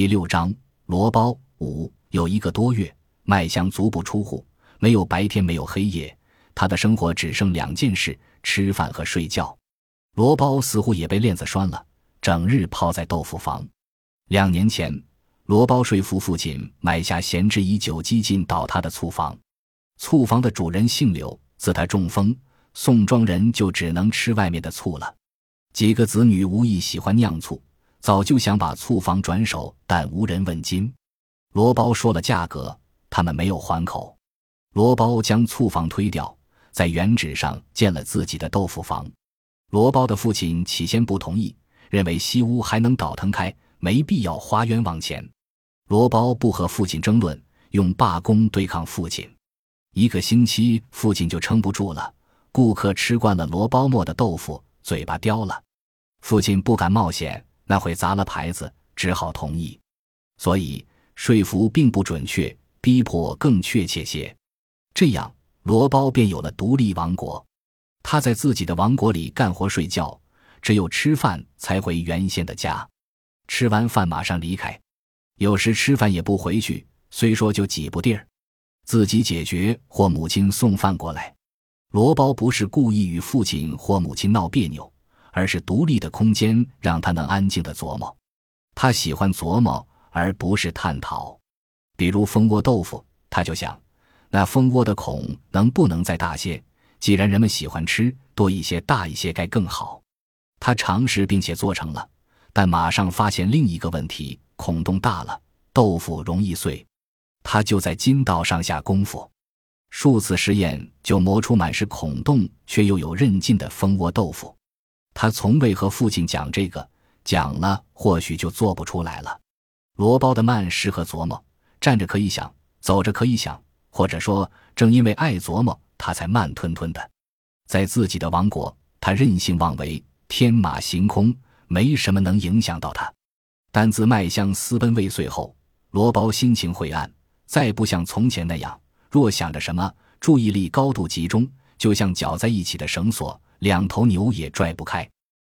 第六章，罗包五有一个多月，麦香足不出户，没有白天，没有黑夜，他的生活只剩两件事：吃饭和睡觉。罗包似乎也被链子拴了，整日泡在豆腐房。两年前，罗包说服父亲买下闲置已久、几近倒塌的醋房。醋房的主人姓刘，自他中风，宋庄人就只能吃外面的醋了。几个子女无意喜欢酿醋。早就想把醋房转手，但无人问津。罗包说了价格，他们没有还口。罗包将醋房推掉，在原址上建了自己的豆腐房。罗包的父亲起先不同意，认为西屋还能倒腾开，没必要花冤枉钱。罗包不和父亲争论，用罢工对抗父亲。一个星期，父亲就撑不住了。顾客吃惯了罗包磨的豆腐，嘴巴刁了。父亲不敢冒险。那会砸了牌子，只好同意，所以说服并不准确，逼迫更确切些。这样，罗包便有了独立王国。他在自己的王国里干活睡觉，只有吃饭才回原先的家。吃完饭马上离开，有时吃饭也不回去，虽说就几步地儿，自己解决或母亲送饭过来。罗包不是故意与父亲或母亲闹别扭。而是独立的空间，让他能安静的琢磨。他喜欢琢磨，而不是探讨。比如蜂窝豆腐，他就想，那蜂窝的孔能不能再大些？既然人们喜欢吃，多一些、大一些该更好。他尝试并且做成了，但马上发现另一个问题：孔洞大了，豆腐容易碎。他就在筋道上下功夫，数次实验就磨出满是孔洞却又有韧劲的蜂窝豆腐。他从未和父亲讲这个，讲了或许就做不出来了。罗包的慢适合琢磨，站着可以想，走着可以想，或者说，正因为爱琢磨，他才慢吞吞的。在自己的王国，他任性妄为，天马行空，没什么能影响到他。但自麦香私奔未遂后，罗包心情晦暗，再不像从前那样，若想着什么，注意力高度集中，就像绞在一起的绳索。两头牛也拽不开，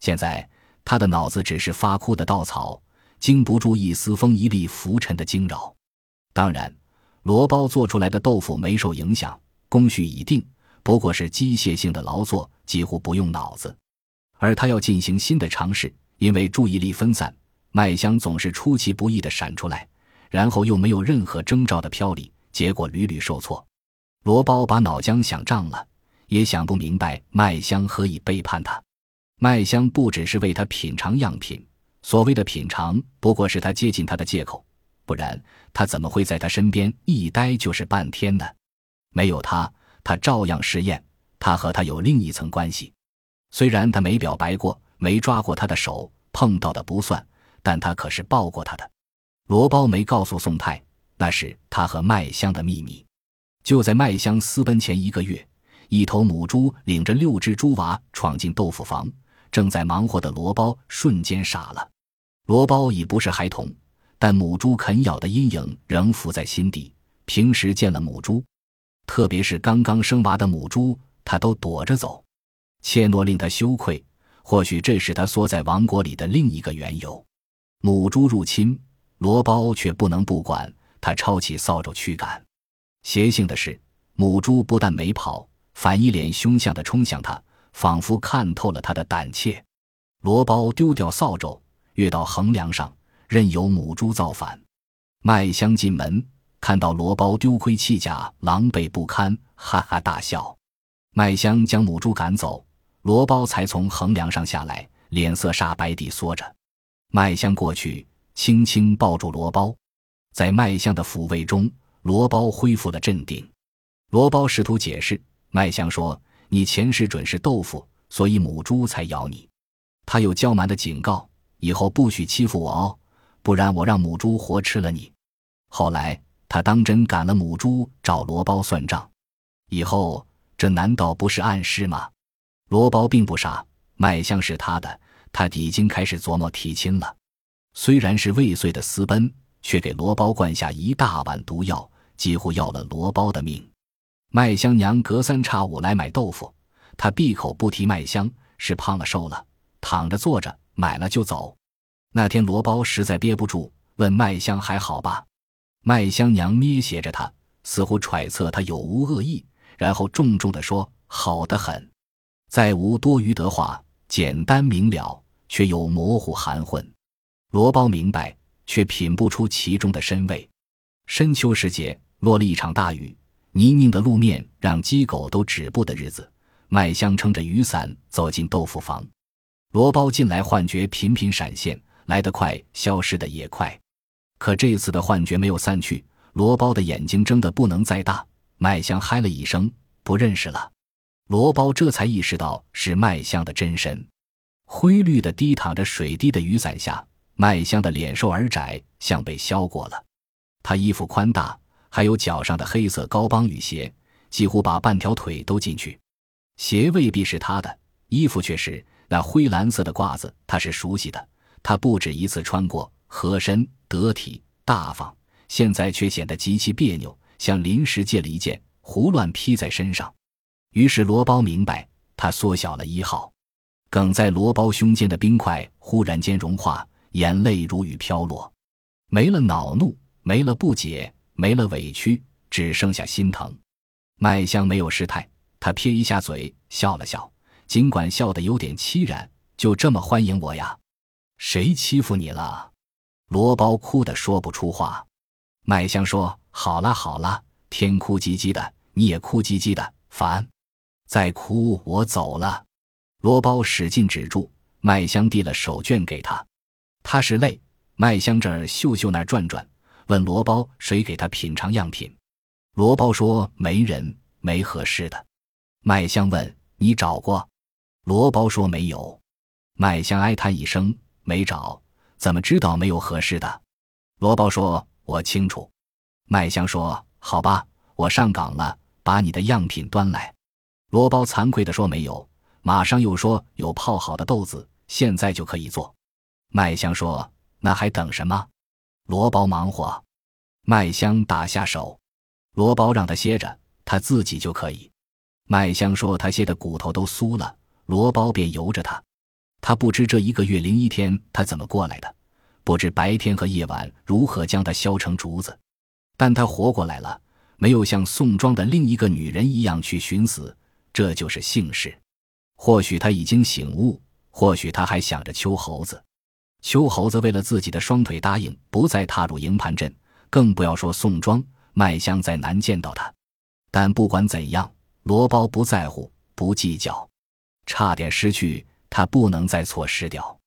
现在他的脑子只是发枯的稻草，经不住一丝风一粒浮尘的惊扰。当然，罗包做出来的豆腐没受影响，工序已定，不过是机械性的劳作，几乎不用脑子。而他要进行新的尝试，因为注意力分散，麦香总是出其不意地闪出来，然后又没有任何征兆的飘离，结果屡屡受挫。罗包把脑浆想胀了。也想不明白麦香何以背叛他。麦香不只是为他品尝样品，所谓的品尝不过是他接近他的借口，不然他怎么会在他身边一待就是半天呢？没有他，他照样试验。他和他有另一层关系，虽然他没表白过，没抓过他的手，碰到的不算，但他可是抱过他的。罗包没告诉宋太，那是他和麦香的秘密。就在麦香私奔前一个月。一头母猪领着六只猪娃闯进豆腐房，正在忙活的罗包瞬间傻了。罗包已不是孩童，但母猪啃咬的阴影仍伏在心底。平时见了母猪，特别是刚刚生娃的母猪，他都躲着走。切诺令他羞愧，或许这是他缩在王国里的另一个缘由。母猪入侵，罗包却不能不管，他抄起扫帚驱赶。邪性的是，母猪不但没跑。反一脸凶相的冲向他，仿佛看透了他的胆怯。罗包丢掉扫帚，跃到横梁上，任由母猪造反。麦香进门，看到罗包丢盔弃甲、狼狈不堪，哈哈大笑。麦香将母猪赶走，罗包才从横梁上下来，脸色煞白地缩着。麦香过去，轻轻抱住罗包，在麦香的抚慰中，罗包恢复了镇定。罗包试图解释。麦香说：“你前世准是豆腐，所以母猪才咬你。”他又娇蛮的警告：“以后不许欺负我哦，不然我让母猪活吃了你。”后来他当真赶了母猪找罗包算账。以后这难道不是暗示吗？罗包并不傻，麦香是他的，他已经开始琢磨提亲了。虽然是未遂的私奔，却给罗包灌下一大碗毒药，几乎要了罗包的命。麦香娘隔三差五来买豆腐，她闭口不提麦香，是胖了瘦了，躺着坐着买了就走。那天罗包实在憋不住，问麦香还好吧？麦香娘捏斜着他，似乎揣测他有无恶意，然后重重地说：“好的很，再无多余的话，简单明了，却又模糊含混。”罗包明白，却品不出其中的深味。深秋时节，落了一场大雨，泥泞的路面让鸡狗都止步的日子，麦香撑着雨伞走进豆腐房。罗包进来，幻觉频频闪现，来得快，消失的也快。可这次的幻觉没有散去，罗包的眼睛睁得不能再大。麦香嗨了一声，不认识了。罗包这才意识到是麦香的真身，灰绿的低躺着水滴的雨伞下，麦香的脸瘦而窄，像被削过了。他衣服宽大，还有脚上的黑色高帮雨鞋，几乎把半条腿都进去。鞋未必是他的，衣服却是那灰蓝色的褂子，他是熟悉的，他不止一次穿过，合身。得体大方，现在却显得极其别扭，像临时借了一件，胡乱披在身上。于是罗包明白，他缩小了一号。梗在罗包胸间的冰块忽然间融化，眼泪如雨飘落，没了恼怒，没了不解，没了委屈，只剩下心疼。麦香没有失态，他撇一下嘴，笑了笑，尽管笑得有点凄然。就这么欢迎我呀？谁欺负你了？罗包哭得说不出话，麦香说：“好了好了，天哭唧唧的，你也哭唧唧的，烦，再哭我走了。”罗包使劲止住，麦香递了手绢给他，他是累，麦香这儿嗅嗅那儿转转，问罗包谁给他品尝样品。罗包说：“没人，没合适的。”麦香问：“你找过？”罗包说：“没有。”麦香哀叹一声：“没找。”怎么知道没有合适的？罗包说：“我清楚。”麦香说：“好吧，我上岗了，把你的样品端来。”罗包惭愧地说：“没有。”马上又说：“有泡好的豆子，现在就可以做。”麦香说：“那还等什么？”罗包忙活。麦香打下手，罗包让他歇着，他自己就可以。麦香说：“他歇的骨头都酥了。”罗包便由着他。他不知这一个月零一天他怎么过来的，不知白天和夜晚如何将他削成竹子，但他活过来了，没有像宋庄的另一个女人一样去寻死，这就是幸事。或许他已经醒悟，或许他还想着秋猴子。秋猴子为了自己的双腿答应不再踏入营盘镇，更不要说宋庄麦香再难见到他。但不管怎样，罗包不在乎，不计较，差点失去。他不能再错失掉，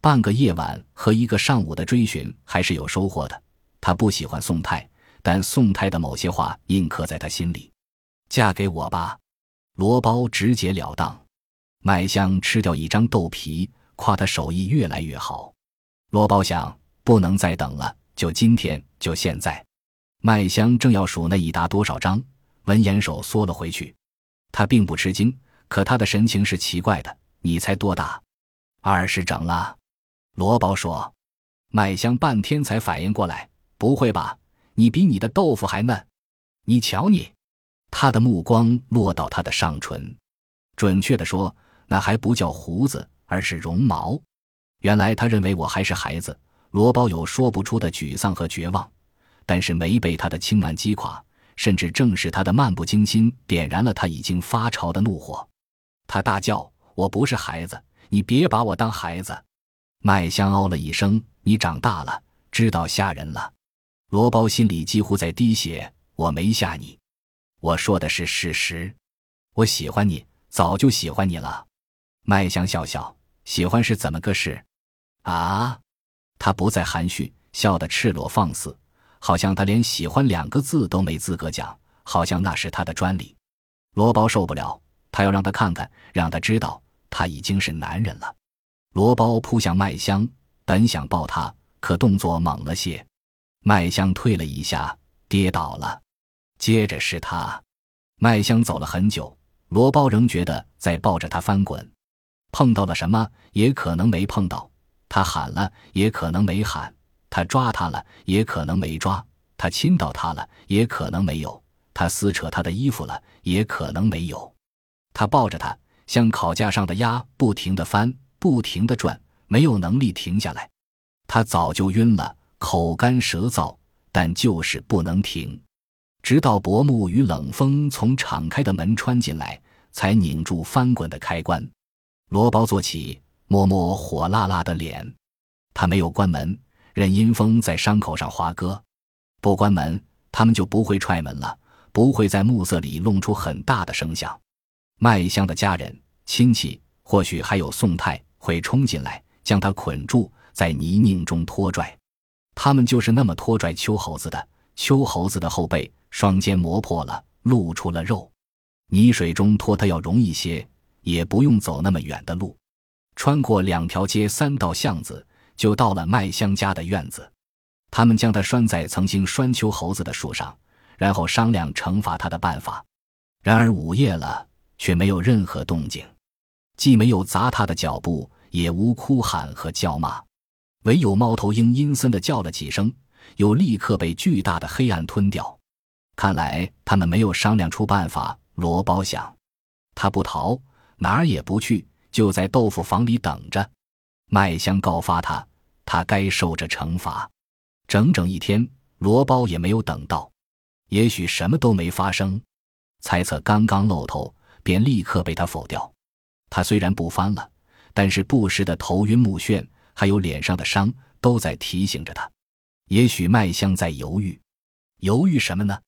半个夜晚和一个上午的追寻还是有收获的。他不喜欢宋太，但宋太的某些话印刻在他心里。嫁给我吧，罗包直截了当。麦香吃掉一张豆皮，夸他手艺越来越好。罗包想，不能再等了，就今天，就现在。麦香正要数那一沓多少张，文言手缩了回去。他并不吃惊，可他的神情是奇怪的。你才多大？二十整了。罗包说。麦香半天才反应过来，不会吧？你比你的豆腐还嫩。你瞧你。他的目光落到他的上唇，准确的说，那还不叫胡子，而是绒毛。原来他认为我还是孩子。罗包有说不出的沮丧和绝望，但是没被他的轻慢击垮，甚至正是他的漫不经心点燃了他已经发潮的怒火。他大叫。我不是孩子，你别把我当孩子。麦香哦了一声：“你长大了，知道吓人了。”罗包心里几乎在滴血。我没吓你，我说的是事实。我喜欢你，早就喜欢你了。麦香笑笑：“喜欢是怎么个事？”啊，他不再含蓄，笑得赤裸放肆，好像他连喜欢两个字都没资格讲，好像那是他的专利。罗包受不了，他要让他看看，让他知道。他已经是男人了，罗包扑向麦香，本想抱他，可动作猛了些，麦香退了一下，跌倒了。接着是他，麦香走了很久，罗包仍觉得在抱着他翻滚，碰到了什么也可能没碰到，他喊了也可能没喊，他抓他了也可能没抓，他亲到他了也可能没有，他撕扯他的衣服了也可能没有，他抱着他。像烤架上的鸭，不停地翻，不停地转，没有能力停下来。他早就晕了，口干舌燥，但就是不能停。直到薄暮与冷风从敞开的门穿进来，才拧住翻滚的开关。罗包坐起，摸摸火辣辣的脸。他没有关门，任阴风在伤口上划割。不关门，他们就不会踹门了，不会在暮色里弄出很大的声响。麦香的家人、亲戚，或许还有宋太，会冲进来将他捆住，在泥泞中拖拽。他们就是那么拖拽秋猴子的。秋猴子的后背。双肩磨破了，露出了肉。泥水中拖它要容易些，也不用走那么远的路。穿过两条街、三道巷子，就到了麦香家的院子。他们将它拴在曾经拴秋猴子的树上，然后商量惩罚它的办法。然而午夜了，却没有任何动静，既没有砸他的脚步，也无哭喊和叫骂，唯有猫头鹰阴森的叫了几声，又立刻被巨大的黑暗吞掉。看来他们没有商量出办法。罗包想，他不逃，哪儿也不去，就在豆腐房里等着。麦香告发他，他该受着惩罚。整整一天，罗包也没有等到。也许什么都没发生，猜测刚刚露头，便立刻被他否掉。他虽然不翻了，但是不时的头晕目眩，还有脸上的伤，都在提醒着他。也许麦香在犹豫，犹豫什么呢？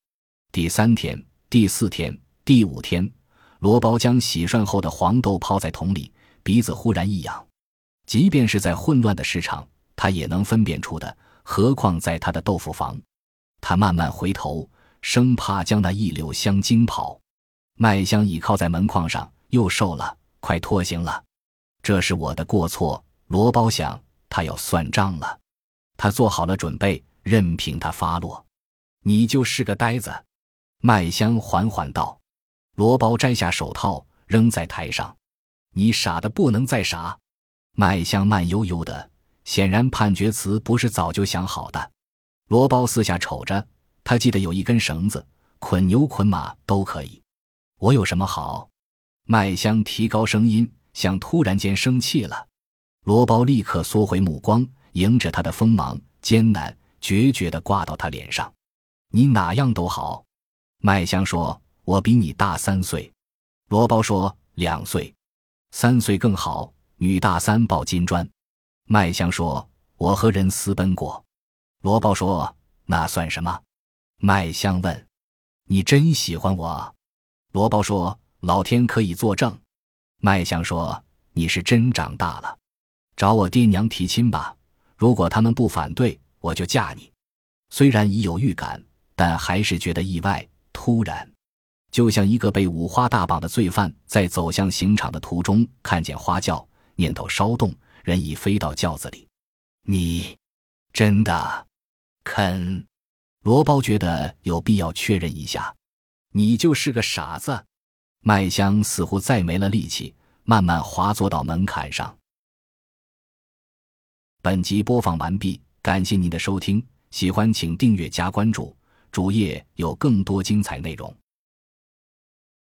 第三天、第四天、第五天，罗包将洗涮后的黄豆抛在桶里，鼻子忽然一痒。即便是在混乱的市场，他也能分辨出的，何况在他的豆腐房。他慢慢回头，生怕将那一绺香惊跑。麦香倚靠在门框上，又瘦了，快脱形了。这是我的过错，罗包想，他要算账了。他做好了准备，任凭他发落。你就是个呆子。麦香缓缓道：“罗包摘下手套，扔在台上。你傻的不能再傻。”麦香慢悠悠的，显然判决词不是早就想好的。罗包四下瞅着，他记得有一根绳子，捆牛捆马都可以。我有什么好？麦香提高声音，像突然间生气了。罗包立刻缩回目光，迎着他的锋芒，艰难决绝的挂到他脸上。你哪样都好。麦香说：“我比你大三岁。”罗包说：“两岁，三岁更好。女大三抱金砖。”麦香说：“我和人私奔过。”罗包说：“那算什么？”麦香问：“你真喜欢我？”罗包说：“老天可以作证。”麦香说：“你是真长大了，找我爹娘提亲吧。如果他们不反对，我就嫁你。”虽然已有预感，但还是觉得意外。突然，就像一个被五花大绑的罪犯在走向刑场的途中看见花轿，念头稍动，人已飞到轿子里。你真的肯？罗包觉得有必要确认一下。你就是个傻子。麦香似乎再没了力气，慢慢滑坐到门槛上。本集播放完毕，感谢您的收听，喜欢请订阅加关注。主页有更多精彩内容。